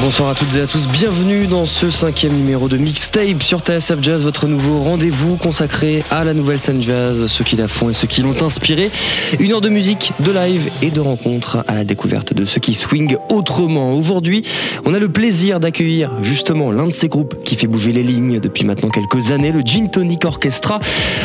Bonsoir à toutes et à tous, bienvenue dans ce cinquième numéro de Mixtape sur TSF Jazz, votre nouveau rendez-vous consacré à la nouvelle scène jazz, ceux qui la font et ceux qui l'ont inspiré. Une heure de musique, de live et de rencontres à la découverte de ceux qui swing autrement. Aujourd'hui, on a le plaisir d'accueillir justement l'un de ces groupes qui fait bouger les lignes depuis maintenant quelques années, le Gin Tonic Orchestra,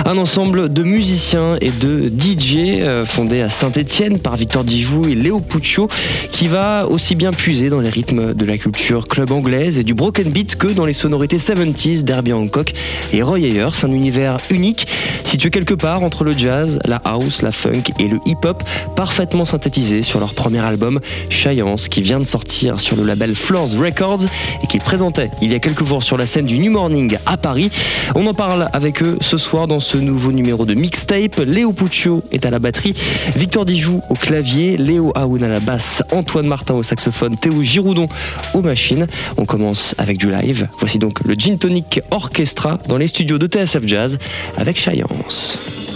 un ensemble de musiciens et de DJ euh, fondé à Saint-Étienne par Victor Dijou et Léo Puccio qui va aussi bien puiser dans les rythmes de la culture club anglaise et du broken beat que dans les sonorités 70s d'Herbie Hancock et Roy Ayers, un univers unique situé quelque part entre le jazz, la house, la funk et le hip-hop, parfaitement synthétisé sur leur premier album Science qui vient de sortir sur le label Floors Records et qu'ils présentaient il y a quelques jours sur la scène du New Morning à Paris. On en parle avec eux ce soir dans ce nouveau numéro de mixtape. Léo Puccio est à la batterie, Victor Dijou au clavier, Léo Aoun à la basse, Antoine Martin au saxophone, Théo Giroudon aux machines. On commence avec du live. Voici donc le Gin Tonic Orchestra dans les studios de TSF Jazz avec Science.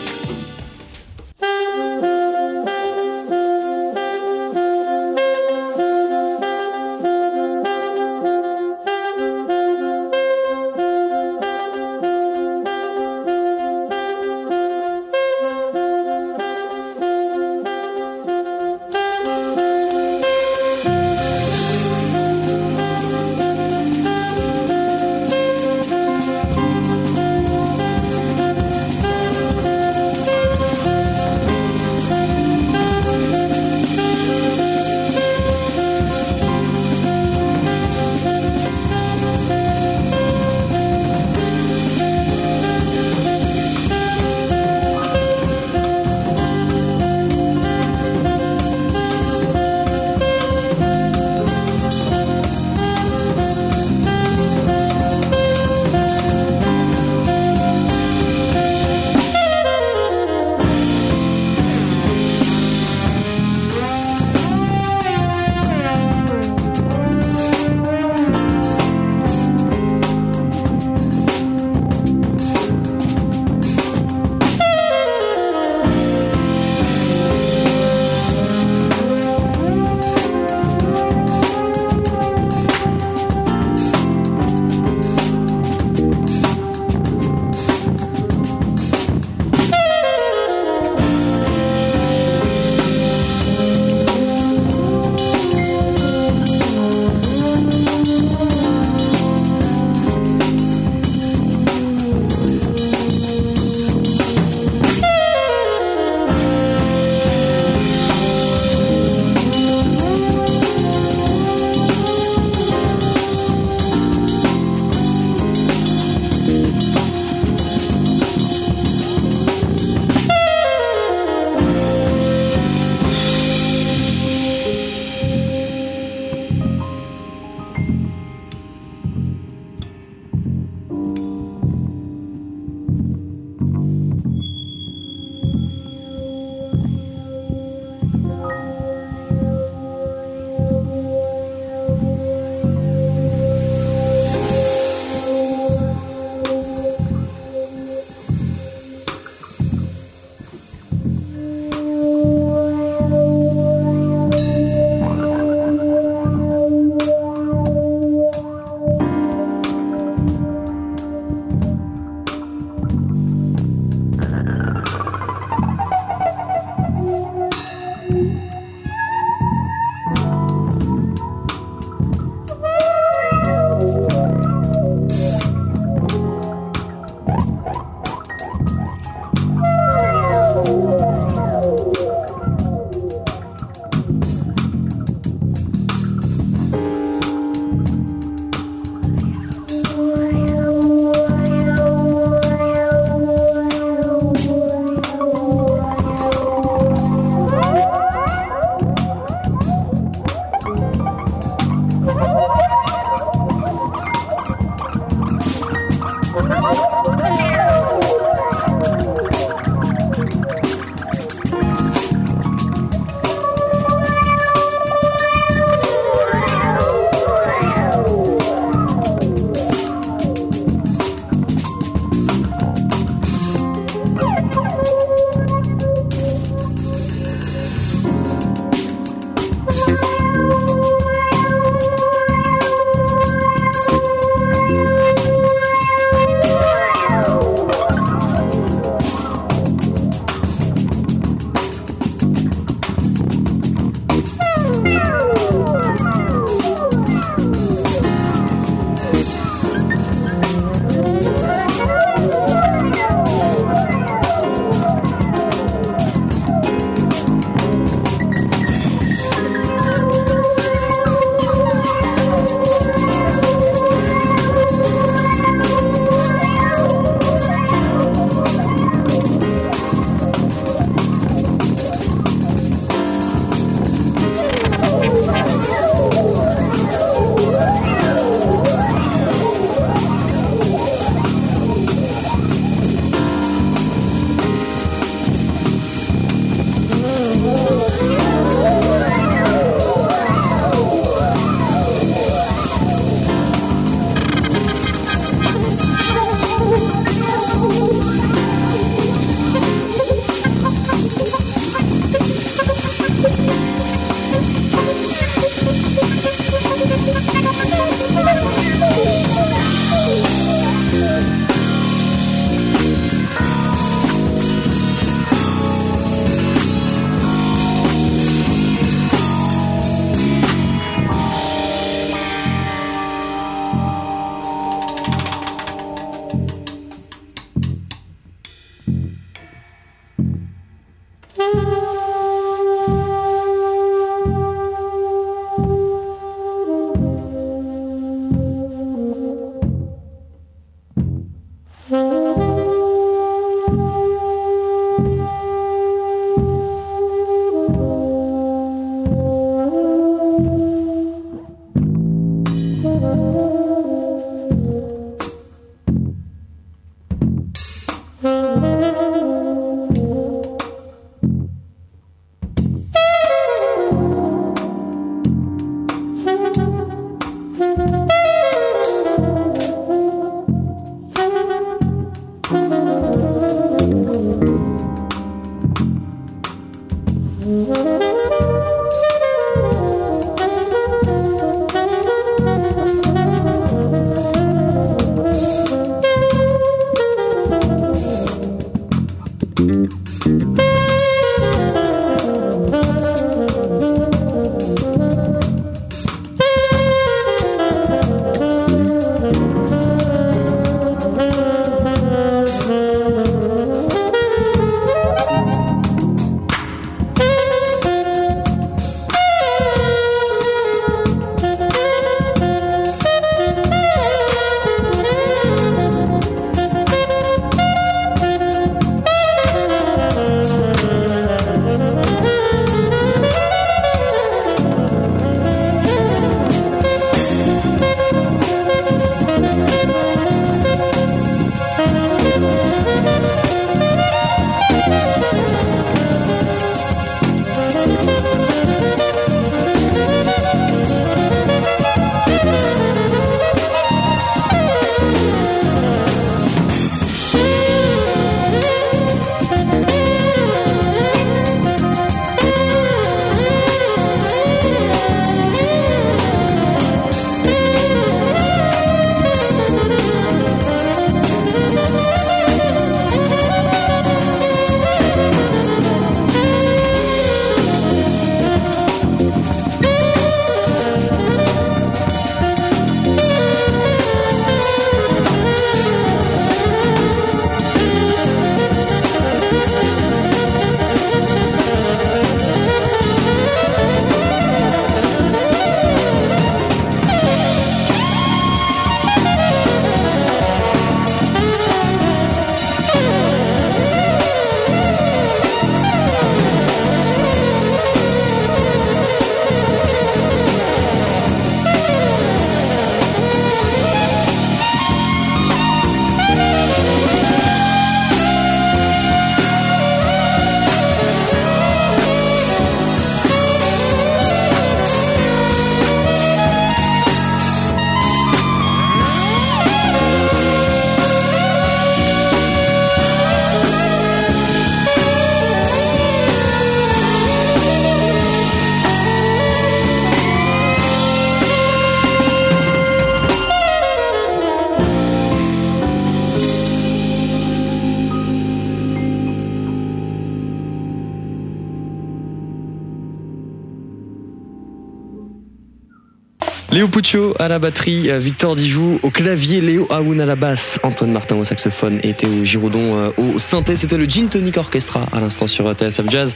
Léo Puccio à la batterie, euh, Victor Dijou au clavier, Léo Aoun à la basse, Antoine Martin au saxophone et Théo Giraudon euh, au synthé. C'était le Gin Tonic Orchestra à l'instant sur TSF Jazz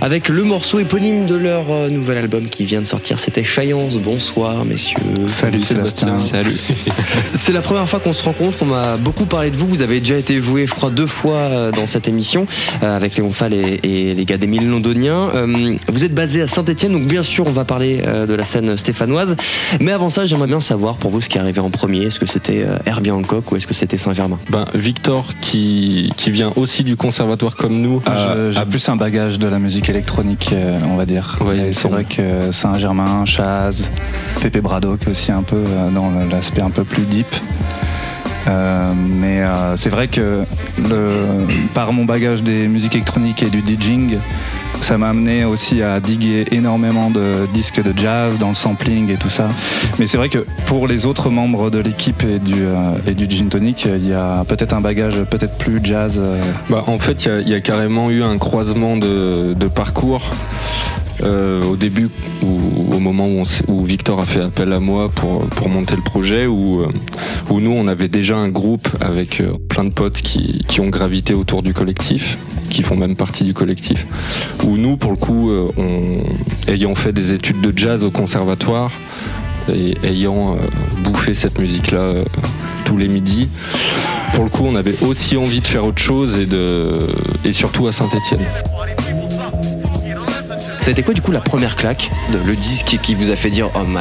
avec le morceau éponyme de leur euh, nouvel album qui vient de sortir. C'était Chayance. Bonsoir messieurs. Salut Sébastien. Salut. C'est la première fois qu'on se rencontre. On m'a beaucoup parlé de vous. Vous avez déjà été joué, je crois, deux fois dans cette émission avec Léon Fall et, et les gars des Mille Londoniens. Vous êtes basé à Saint-Etienne, donc bien sûr, on va parler de la scène stéphanoise. Mais avant ça, j'aimerais bien savoir pour vous ce qui est arrivé en premier. Est-ce que c'était euh, Herbie Hancock ou est-ce que c'était Saint-Germain? Ben, Victor, qui, qui vient aussi du conservatoire comme nous, Ah, a- je- J'ai a- plus un bagage de la musique électronique, euh, on va dire. Ouais, c'est vrai que Saint-Germain, Chaz, Pépé Braddock aussi un peu euh, dans l'aspect un peu plus deep. Euh, mais euh, c'est vrai que le, par mon bagage des musiques électroniques et du DJing, ça m'a amené aussi à diguer énormément de disques de jazz dans le sampling et tout ça. Mais c'est vrai que pour les autres membres de l'équipe et du, euh, et du Gin Tonic, il y a peut-être un bagage peut-être plus jazz. euh, bah, en fait, il y a- carrément eu un croisement de, parcours. Euh, au début, au moment où, Victor a fait appel à moi pour, pour monter le projet, où, euh, nous, on avait déjà un groupe avec plein de potes qui, qui ont gravité autour du collectif, qui font même partie du collectif, où nous, pour le coup, euh, ayant fait des études de jazz au conservatoire, et ayant euh, bouffé cette musique-là euh, tous les midis, pour le coup, on avait aussi envie de faire autre chose et, de, et surtout à Saint-Etienne. Ça a été quoi du coup la première claque, de, le disque qui, vous a fait dire oh my,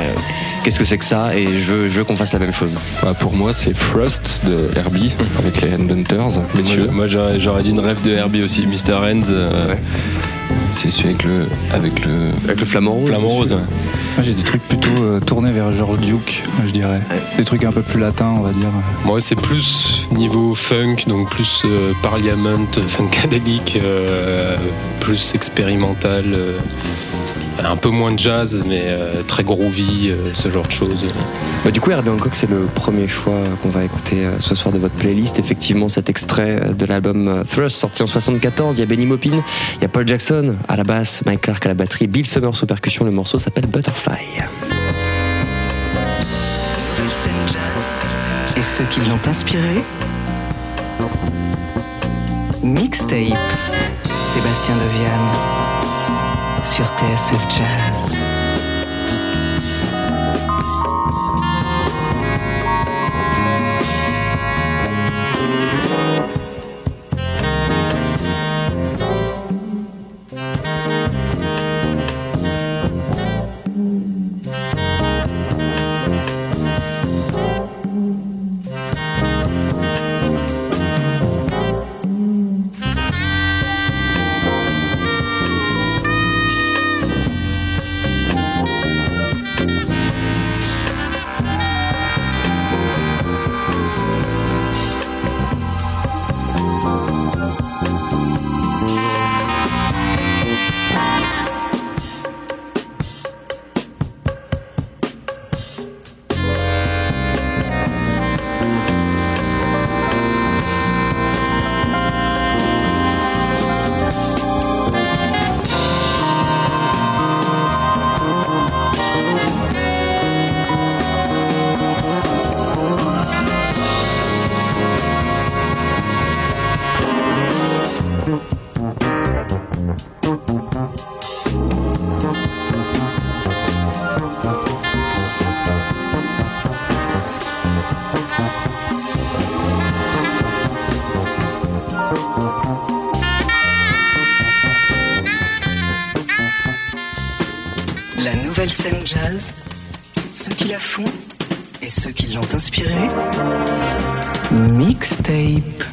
qu'est-ce que c'est que ça et je veux, je veux qu'on fasse la même chose? Bah, pour moi, c'est Frost de Herbie avec les Handhunters. Messieurs. Moi, moi, j'aurais, j'aurais dit une rêve de Herbie aussi, Mr. Hands. euh, Ouais. C'est celui avec le, avec le Avec le flamant rose. ouais. Moi, j'ai des trucs plutôt euh, tournés vers George Duke, je dirais. Des trucs un peu plus latins, on va dire. Moi, c'est plus niveau funk, donc plus euh, Parliament, funkadelic, euh, plus expérimental, euh, un peu moins de jazz, mais euh, très groovy, euh, ce genre de choses. Bah, du coup, Herbie Hancock, c'est le premier choix qu'on va écouter euh, ce soir de votre playlist. Effectivement, cet extrait euh, de l'album euh, Thrust sorti en 74. Il y a Benny Maupin, il y a Paul Jackson à la basse, Mike Clark à la batterie, Bill Summers aux percussions. Le morceau s'appelle Butterfly. Et ceux qui l'ont inspiré? Mixtape. Sébastien Deviane. Sur TSF Jazz. La nouvelle scène jazz, ceux qui la font et ceux qui l'ont inspirée. Mixtape.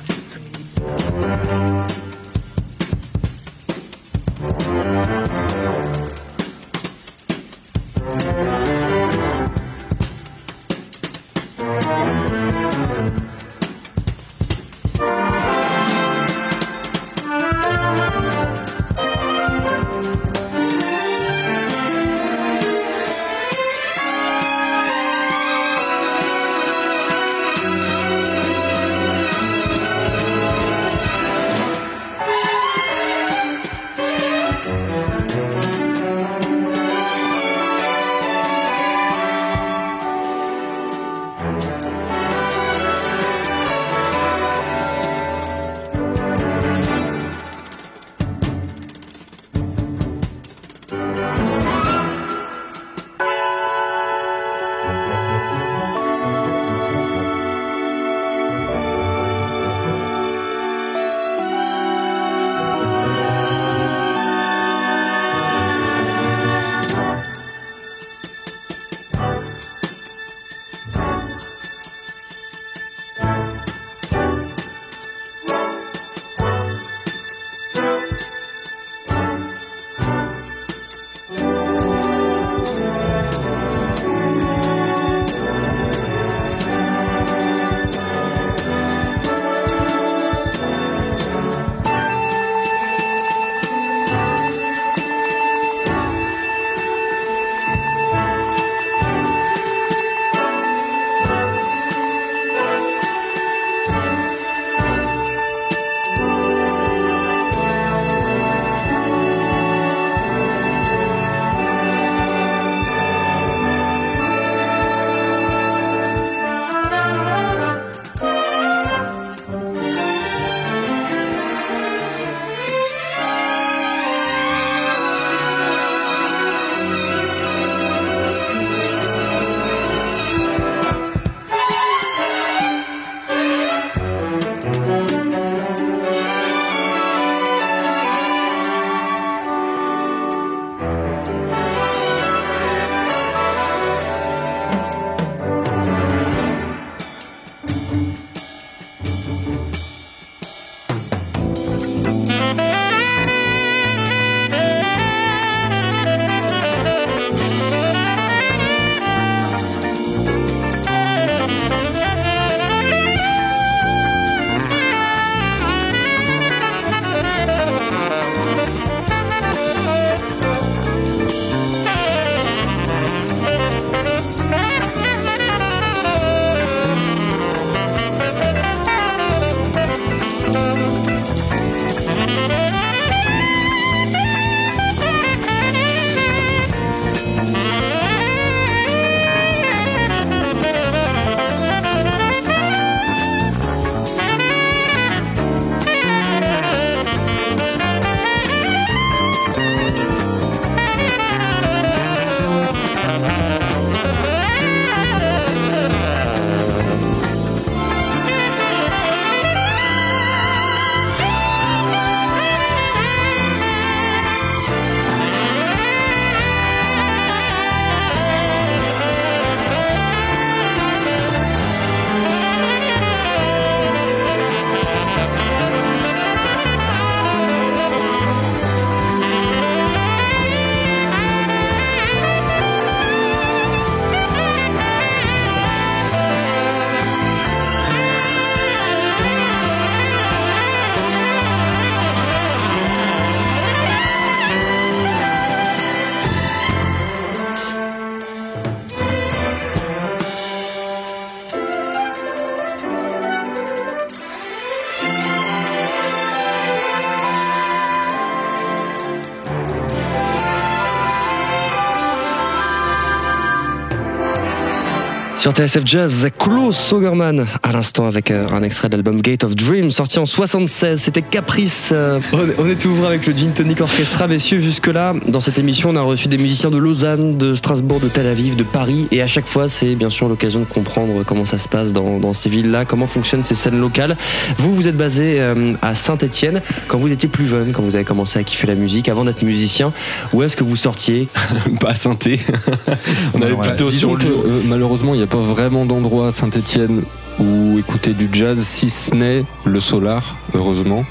Sur TSF Jazz, Klaus Sogerman, à l'instant avec euh, un extrait de l'album Gate of Dreams, sorti en 76. C'était Caprice. Euh, on est- on ouvert avec le Gin Tonic Orchestra, messieurs. Jusque-là, dans cette émission, on a reçu des musiciens de Lausanne, de Strasbourg, de Tel Aviv, de Paris. Et à chaque fois, c'est bien sûr l'occasion de comprendre comment ça se passe dans, dans ces villes-là, comment fonctionnent ces scènes locales. Vous, vous êtes basé euh, à Saint-Etienne. Quand vous étiez plus jeune, quand vous avez commencé à kiffer la musique, avant d'être musicien, où est-ce que vous sortiez? Pas à synthé. On avait Ouais. plutôt sur que le. euh, malheureusement, il n'y a pas vraiment d'endroit à Saint-Etienne où écouter du jazz, si ce n'est le solar, heureusement.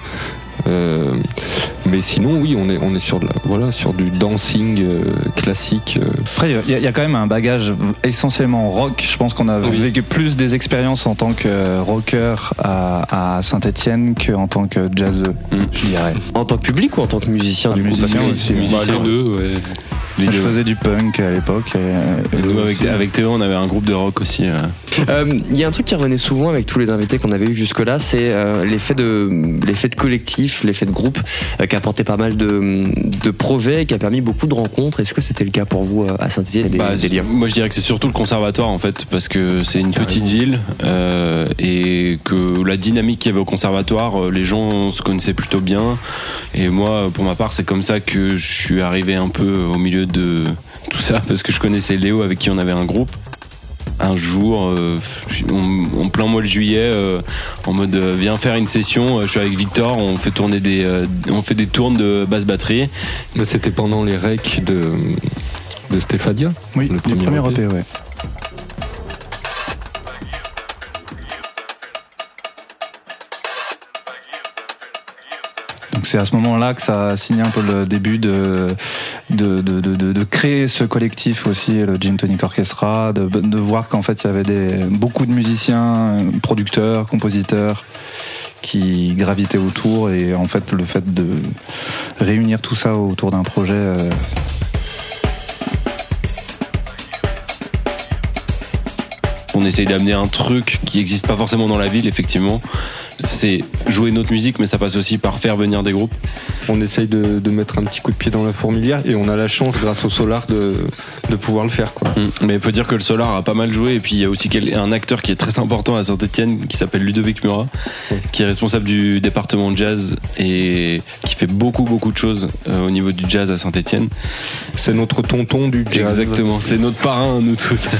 Euh, mais sinon, oui, on est, on est sur, de la- voilà, sur du dancing euh, classique. euh. Après, il y, a- il y a quand même un bagage essentiellement rock. Je pense qu'on a Oui. vécu plus des expériences en tant que rocker à, à Saint-Etienne qu'en tant que jazzeux, Mm. je dirais. En tant que public ou en tant que musicien Un du coup musicien aussi. Musicien Bah, deux, ouais. Je faisais du punk à l'époque. et- et Nous, avec, Théo, on avait un groupe de rock aussi. euh. Euh, Il y a un truc qui revenait souvent avec tous les invités qu'on avait eu jusque-là, c'est euh, l'effet de l'effet de collectif, l'effet de groupe, euh, qui a apporté pas mal de, de projets, et qui a permis beaucoup de rencontres. Est-ce que c'était le cas pour vous à Saint-Étienne Bah, moi, je dirais que c'est surtout le conservatoire en fait, parce que c'est une petite ville euh, et que la dynamique qu'il y avait au conservatoire, les gens se connaissaient plutôt bien. Et moi, pour ma part, c'est comme ça que je suis arrivé un peu au milieu de tout ça, parce que je connaissais Léo avec qui on avait un groupe. Un jour, euh, en, en plein mois de juillet, euh, en mode euh, viens faire une session. euh, Je suis avec Victor, on fait tourner des, euh, on fait des tournes de basse batterie. Bah, C'était pendant les recs de, de Stéphadia. Oui, le le premier premier, EP. EP, ouais. C'est à ce moment-là que ça a signé un peu le début de, de, de, de- créer ce collectif aussi, le Gin Tonic Orchestra, de, de voir qu'en fait il y avait des, beaucoup de musiciens, producteurs, compositeurs qui gravitaient autour et en fait le fait de réunir tout ça autour d'un projet euh, On essaye d'amener un truc qui n'existe pas forcément dans la ville, effectivement. C'est jouer notre musique, mais ça passe aussi par faire venir des groupes. On essaye de, de mettre un petit coup de pied dans la fourmilière et on a la chance, grâce au solar, de, de pouvoir le faire. Quoi. Mm. Mais il faut dire que le Solar a pas mal joué. Et puis il y a aussi un acteur qui est très important à Saint-Etienne qui s'appelle Ludovic Murat, qui est responsable du département jazz et qui fait beaucoup, beaucoup de choses euh, au niveau du jazz à Saint-Etienne. C'est notre tonton du jazz. Exactement, c'est notre parrain, nous tous.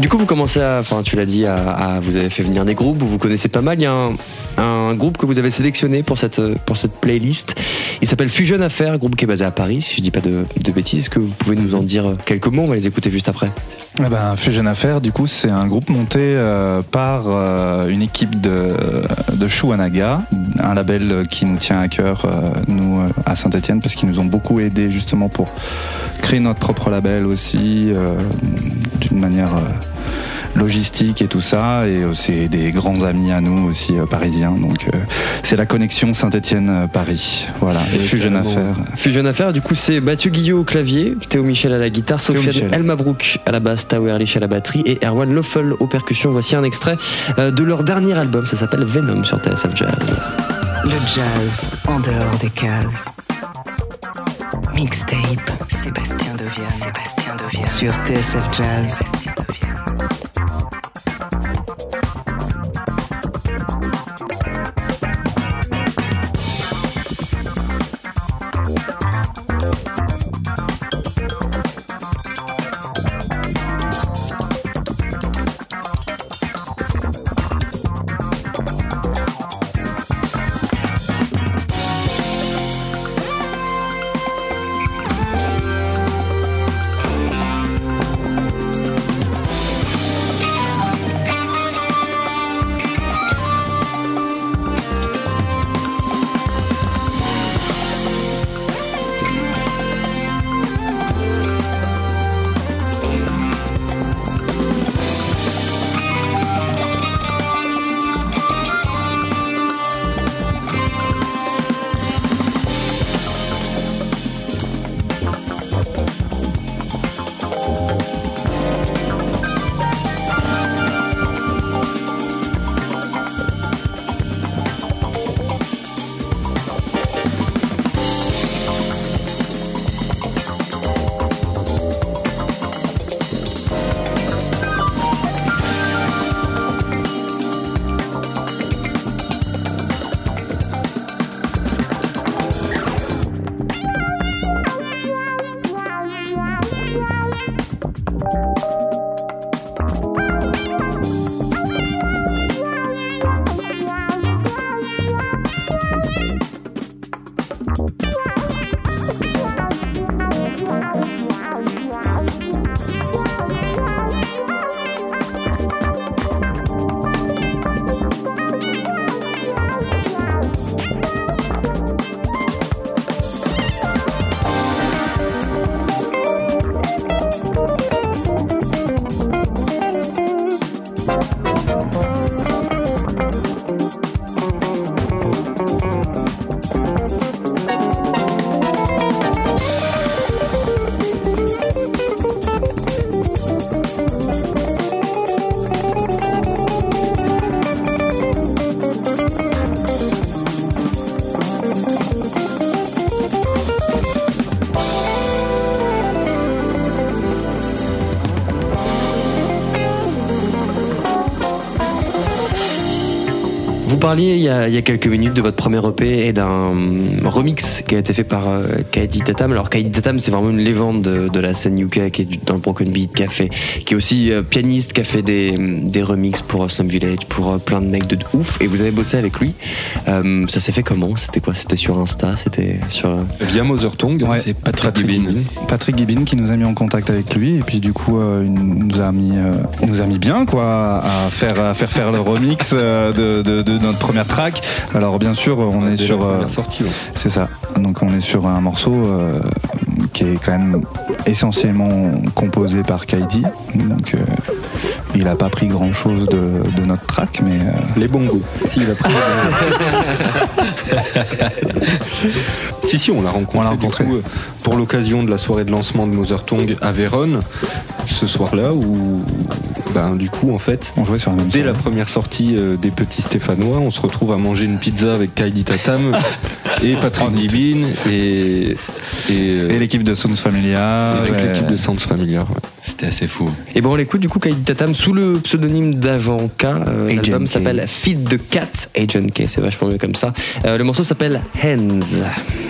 Du coup, vous commencez à, enfin, tu l'as dit, à, vous avez fait venir des groupes, vous vous connaissez pas mal. Il y a un, un groupe que vous avez sélectionné pour cette, pour cette playlist. Il s'appelle Fusion Affair, groupe qui est basé à Paris, si je dis pas de, bêtises. Est-ce que vous pouvez nous en dire quelques mots? On va les écouter juste après. Eh ben, Fusion Affair, du coup, c'est un groupe monté euh, par euh, une équipe de, de Shuanaga, un label qui nous tient à cœur, euh, nous, à Saint-Etienne, parce qu'ils nous ont beaucoup aidé justement pour créer notre propre label aussi, d'une manière logistique et tout ça. Et euh, c'est des grands amis à nous aussi, euh, parisiens. Donc, euh, c'est la connexion Saint-Etienne-Paris. Voilà, et Et Fusion carrément. Affair. Fusion Affair, du coup, c'est Mathieu Guillot au clavier, Théo Michel à la guitare, Sofiane. Elmabrook à la basse, Tao Erlich à la batterie et Erwan Loeffel aux percussions. Voici un extrait de leur dernier album, ça s'appelle Venom sur TSF Jazz. Le jazz en dehors des cases. Mixtape. Sébastien Dovian. Sébastien Dovian. Sur TSF Jazz. Parliez il y, a, il y a quelques minutes de votre premier EP et d'un remix qui a été fait par euh, Kaidi Tatam. Alors Kaidi Tatam, c'est vraiment une légende de, la scène UK qui est dans le broken beat, qui qui est aussi euh, pianiste, qui a fait des, des remixes pour Slum Village, pour euh, plein de mecs de ouf. Et vous avez bossé avec lui. Euh, ça s'est fait comment? C'était quoi? C'était sur Insta? C'était sur euh, Via Mother Tongue, Ouais. C'est Patrick Gibbin. Patrick Gibbin qui nous a mis en contact avec lui et puis du coup euh, il nous a mis euh, nous a mis bien quoi à faire à faire faire le remix euh, de, de- de notre première track. Alors bien sûr on est sur première sortie. ouais. c'est ça. Donc on est sur un morceau euh, qui est quand même essentiellement composé par Kaidi. Donc euh, il a pas pris grand chose de, de notre track mais euh, Les bongos. Si, il a pris Si, si, on l'a rencontré, On l'a du rencontré. coup, euh, pour l'occasion de la soirée de lancement de Mother Tongue à Vérone, ce soir-là, où, ben, du coup, en fait, on jouait sur la même dès la première sortie euh, des Petits Stéphanois, on se retrouve à manger une pizza avec Kaidi Tatam et Patrick Gibin et, et, et l'équipe de Sounds Familia. et toute ouais. l'équipe de Familiar. ouais. C'était assez fou. Et bon, on l'écoute du coup Kaidi Tatam sous le pseudonyme d'Agent K. Euh, L'album s'appelle Feed the Cat. Agent K, c'est vachement mieux comme ça. Euh, le morceau s'appelle Hands.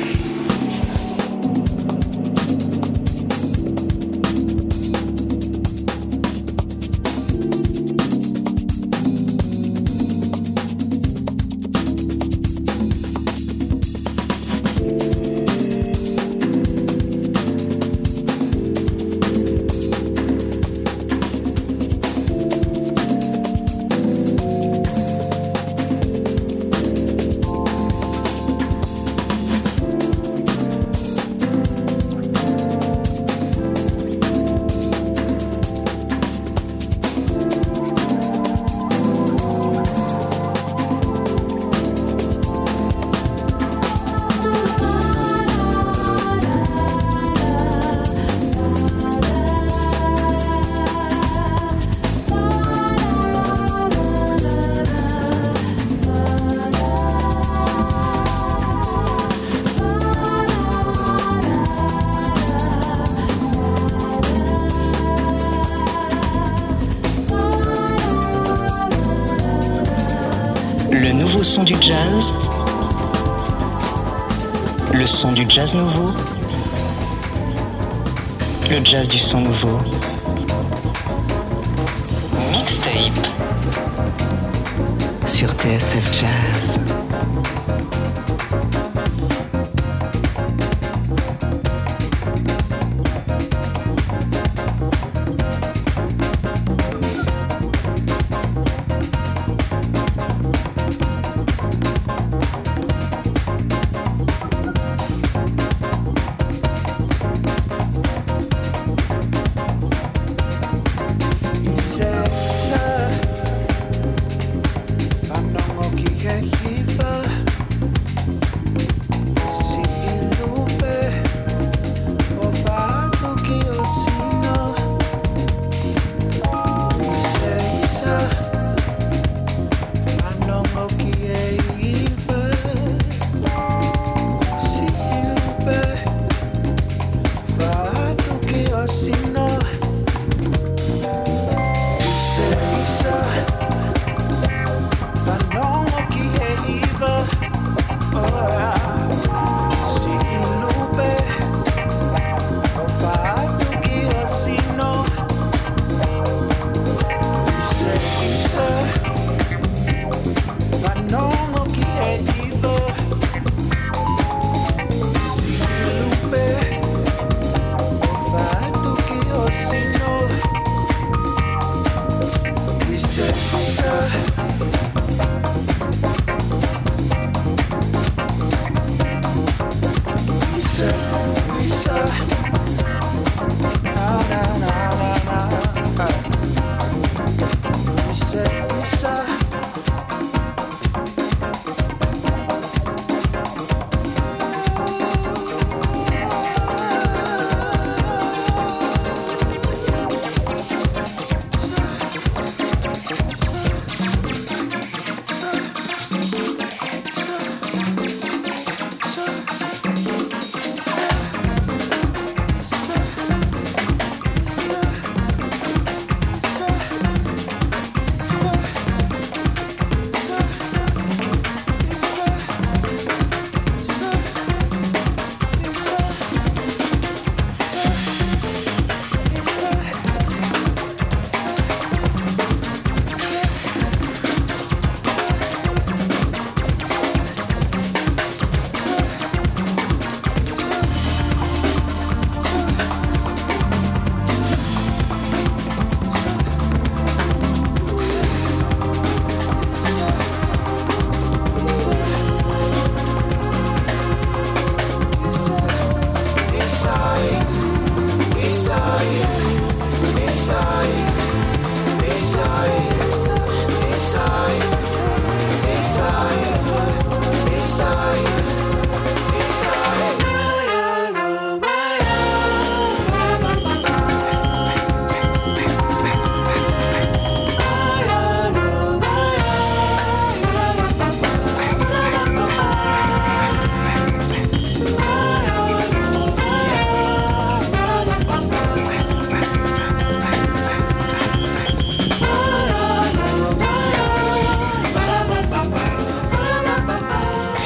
Son du jazz. Le son du jazz nouveau. Le jazz du son nouveau. Mixtape. Sur TSF Jazz.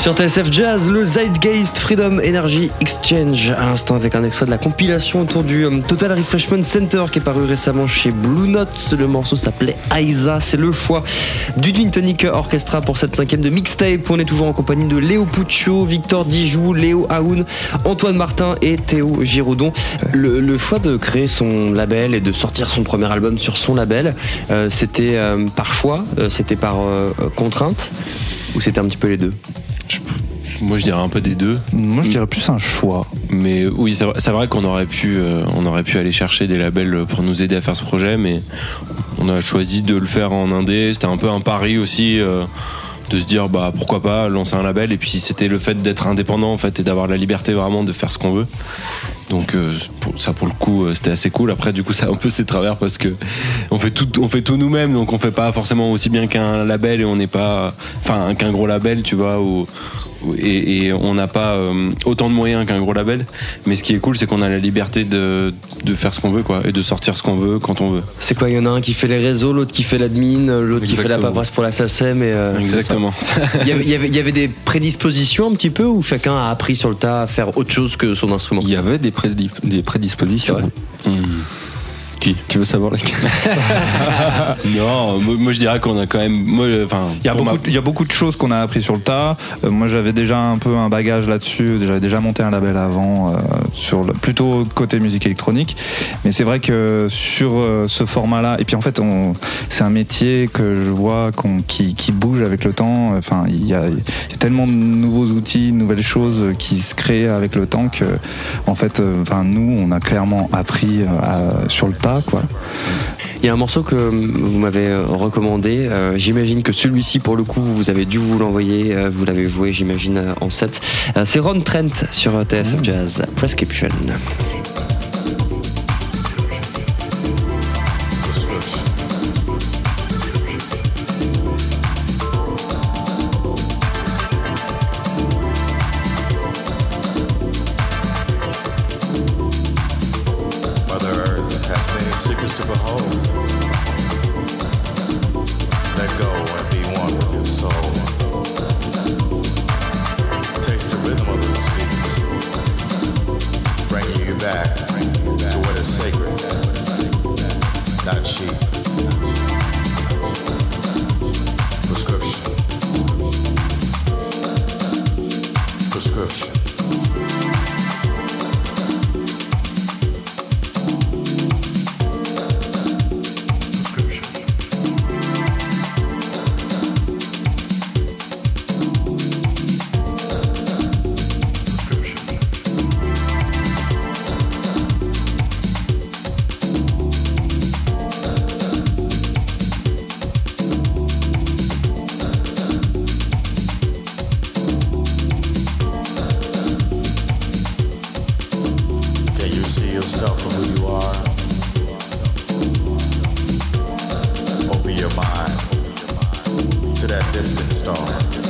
Sur TSF Jazz, le Zeitgeist Freedom Energy Exchange, à l'instant avec un extrait de la compilation autour du euh, Total Refreshment Center qui est paru récemment chez Blue Notes. Le morceau s'appelait Aiza, c'est le choix du Gin Tonic Orchestra pour cette cinquième de mixtape. On est toujours en compagnie de Léo Puccio, Victor Dijou, Léo Aoun, Antoine Martin et Théo Giraudon. Le, choix de créer son label et de sortir son premier album sur son label, euh, c'était euh, par choix, c'était par contrainte ou c'était un petit peu les deux? Moi, je dirais un peu des deux. Moi, je dirais plus un choix. Mais oui, c'est vrai, qu'on aurait pu, euh, on aurait pu aller chercher des labels pour nous aider à faire ce projet, mais on a choisi de le faire en indé. C'était un peu un pari aussi. euh, de se dire bah pourquoi pas lancer un label et puis c'était le fait d'être indépendant en fait et d'avoir la liberté vraiment de faire ce qu'on veut donc euh, pour- ça pour le coup euh, c'était assez cool. Après du coup ça a un peu ses travers parce que on fait tout on fait tout nous-mêmes. Donc on fait pas forcément aussi bien qu'un label et on n'est pas enfin qu'un gros label tu vois ou et, et on n'a pas euh, autant de moyens qu'un gros label. Mais ce qui est cool c'est qu'on a la liberté de, de faire ce qu'on veut quoi et de sortir ce qu'on veut quand on veut. C'est quoi Il y en a un qui fait les réseaux, l'autre qui fait l'admin, l'autre qui fait la paperasse pour la SACEM. Et, euh, exactement. Il y, avait, il y avait- il y avait des prédispositions un petit peu ou chacun a appris sur le tas à faire autre chose que son instrument? Il y avait des, des prédispositions. Qui Tu veux savoir laquelle non moi, moi, je dirais qu'on a quand même enfin Il y, a ma- beaucoup, de- il y a beaucoup de choses qu'on a appris sur le tas. Euh, moi, j'avais déjà un peu un bagage là-dessus. J'avais déjà monté un label avant, euh, sur le, plutôt côté musique électronique. Mais c'est vrai que sur euh, ce format-là, et puis en fait, on- c'est un métier que je vois qui, qui bouge avec le temps. Enfin, il y, a, il y a tellement de nouveaux outils, de nouvelles choses qui se créent avec le temps que, en fait, enfin, nous, on a clairement appris euh, à- sur le Il y a un morceau que vous m'avez euh, recommandé. euh, j'imagine que celui-ci, pour le coup, vous avez dû vous l'envoyer. euh, vous l'avez joué, j'imagine, en set. C'est Ron Trent sur TSF Jazz Prescription. Distant star.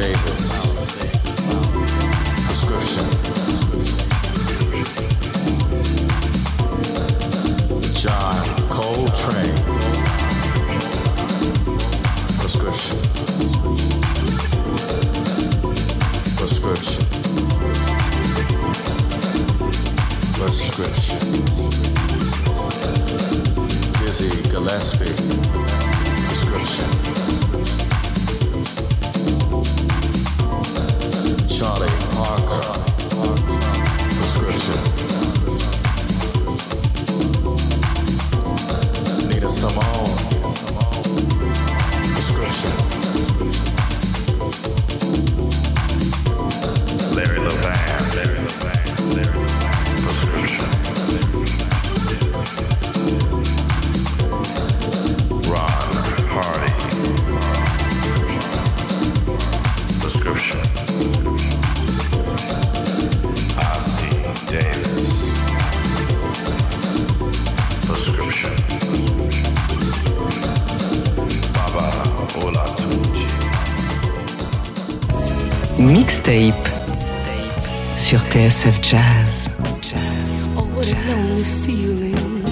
Great. Mixtape sur TSF Jazz. Oh, what a lonely feeling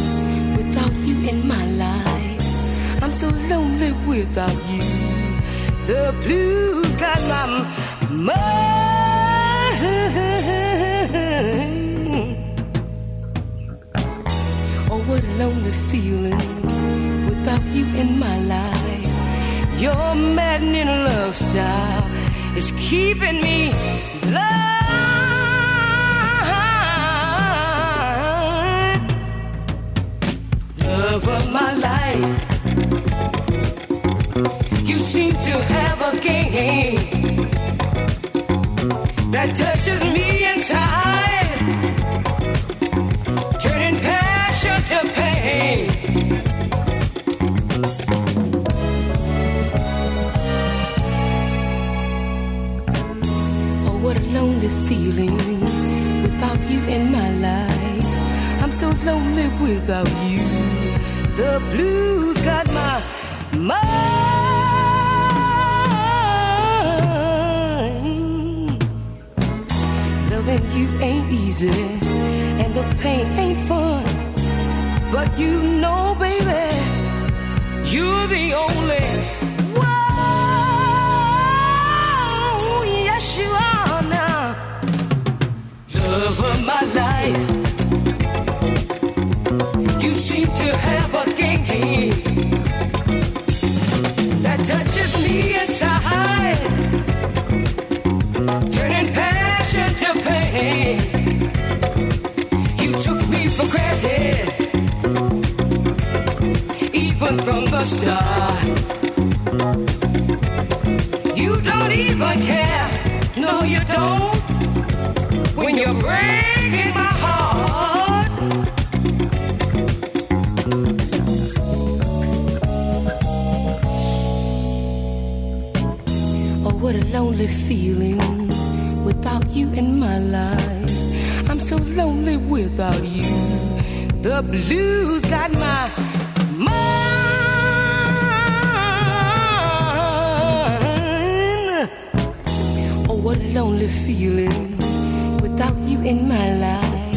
without you in my life. I'm so lonely without you. The blues got my mind. Oh, what a lonely feeling without you in my life. Your maddening love style is keeping me blind. Love of my life. You seem to have a game that touches me inside, without you in my life. I'm so lonely without you. The blues got my mind. Loving you ain't easy, and the pain ain't fun. But you know, baby, you're the only my life. You seem to have a game that touches me inside, turning passion to pain. You took me for granted, even from the start. You don't even care, no, you don't. Lonely feeling without you in my life.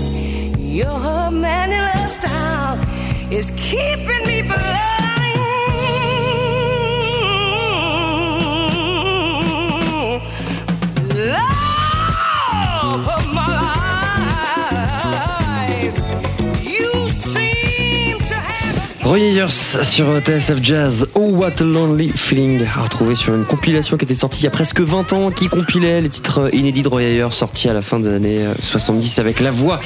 Your manly lifestyle is keeping sur TSF Jazz, Oh What a Lonely Feeling, à retrouver sur une compilation qui était sortie il y a presque 20 ans, qui compilait les titres inédits de Roy sortis à la fin des années 70 avec la voix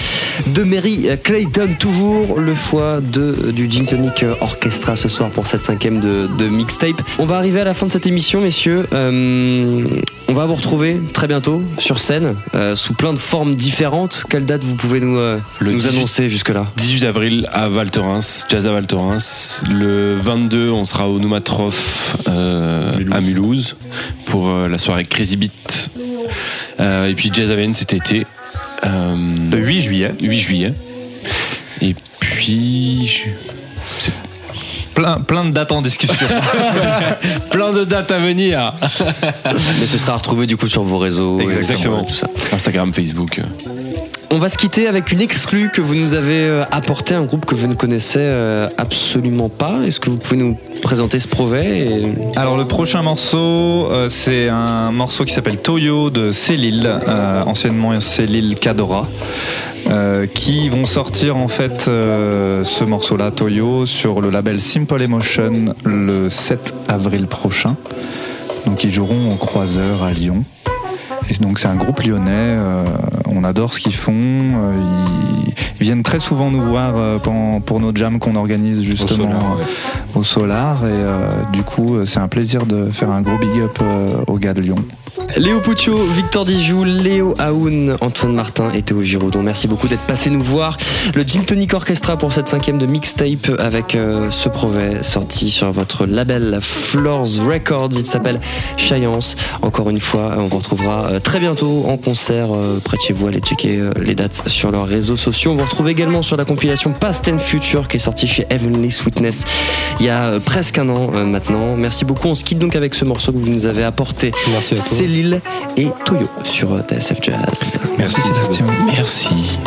de Mary Clayton. Toujours le choix de, du Gin Tonic Orchestra ce soir pour cette cinquième de, mixtape. On va arriver à la fin de cette émission, messieurs. Euh, on va vous retrouver très bientôt sur scène, euh, sous plein de formes différentes. Quelle date vous pouvez nous, euh, Le nous 18 annoncer jusque-là? 18 avril à Val Thorens, Jazz à Val Thorens. Le 22, on sera au Noumatrof euh, à Mulhouse pour euh, la soirée Crazy Beat. Euh, et puis Jazz à Vienne cet été. euh, Le 8 juillet. 8 juillet. Et puis. je- Plein, plein de dates en discussion. Plein de dates à venir. Mais ce sera retrouvé du coup sur vos réseaux. et Exactement. tout ça. Instagram, Facebook. On va se quitter avec une exclue que vous nous avez euh, apporté, un groupe que je ne connaissais euh, absolument pas. Est-ce que vous pouvez nous présenter ce projet et- Alors le prochain morceau, euh, c'est un morceau qui s'appelle Toyo de Célil, euh, anciennement Célil Cadora, euh, qui vont sortir en fait euh, ce morceau-là, Toyo, sur le label Simple Emotion le 7 avril prochain. Donc ils joueront au Croiseur à Lyon. Et donc c'est un groupe lyonnais, euh, on adore ce qu'ils font. euh, ils, ils viennent très souvent nous voir euh, pour, pour nos jams qu'on organise justement Solar, ouais. au Solar. Et du coup, c'est un plaisir de faire un gros big up aux gars de Lyon. Léo Poutiot, Victor Dijoux, Léo Aoun, Antoine Martin et Théo Giraudon. Merci beaucoup d'être passé nous voir. Le Gin Tonic Orchestra pour cette cinquième de mixtape avec euh, ce projet sorti sur votre label Floors Records. Il s'appelle Chayance. Encore une fois, on vous retrouvera euh, très bientôt en concert euh, près de chez vous. Allez checker les dates sur leurs réseaux sociaux. On vous retrouve également sur la compilation Past and Future qui est sortie chez Heavenly Sweetness il y a presque un an maintenant. Merci beaucoup. On se quitte donc avec ce morceau que vous nous avez apporté. Merci à toi. Célil et Toyo sur TSF Jazz. Merci Sébastien. Merci.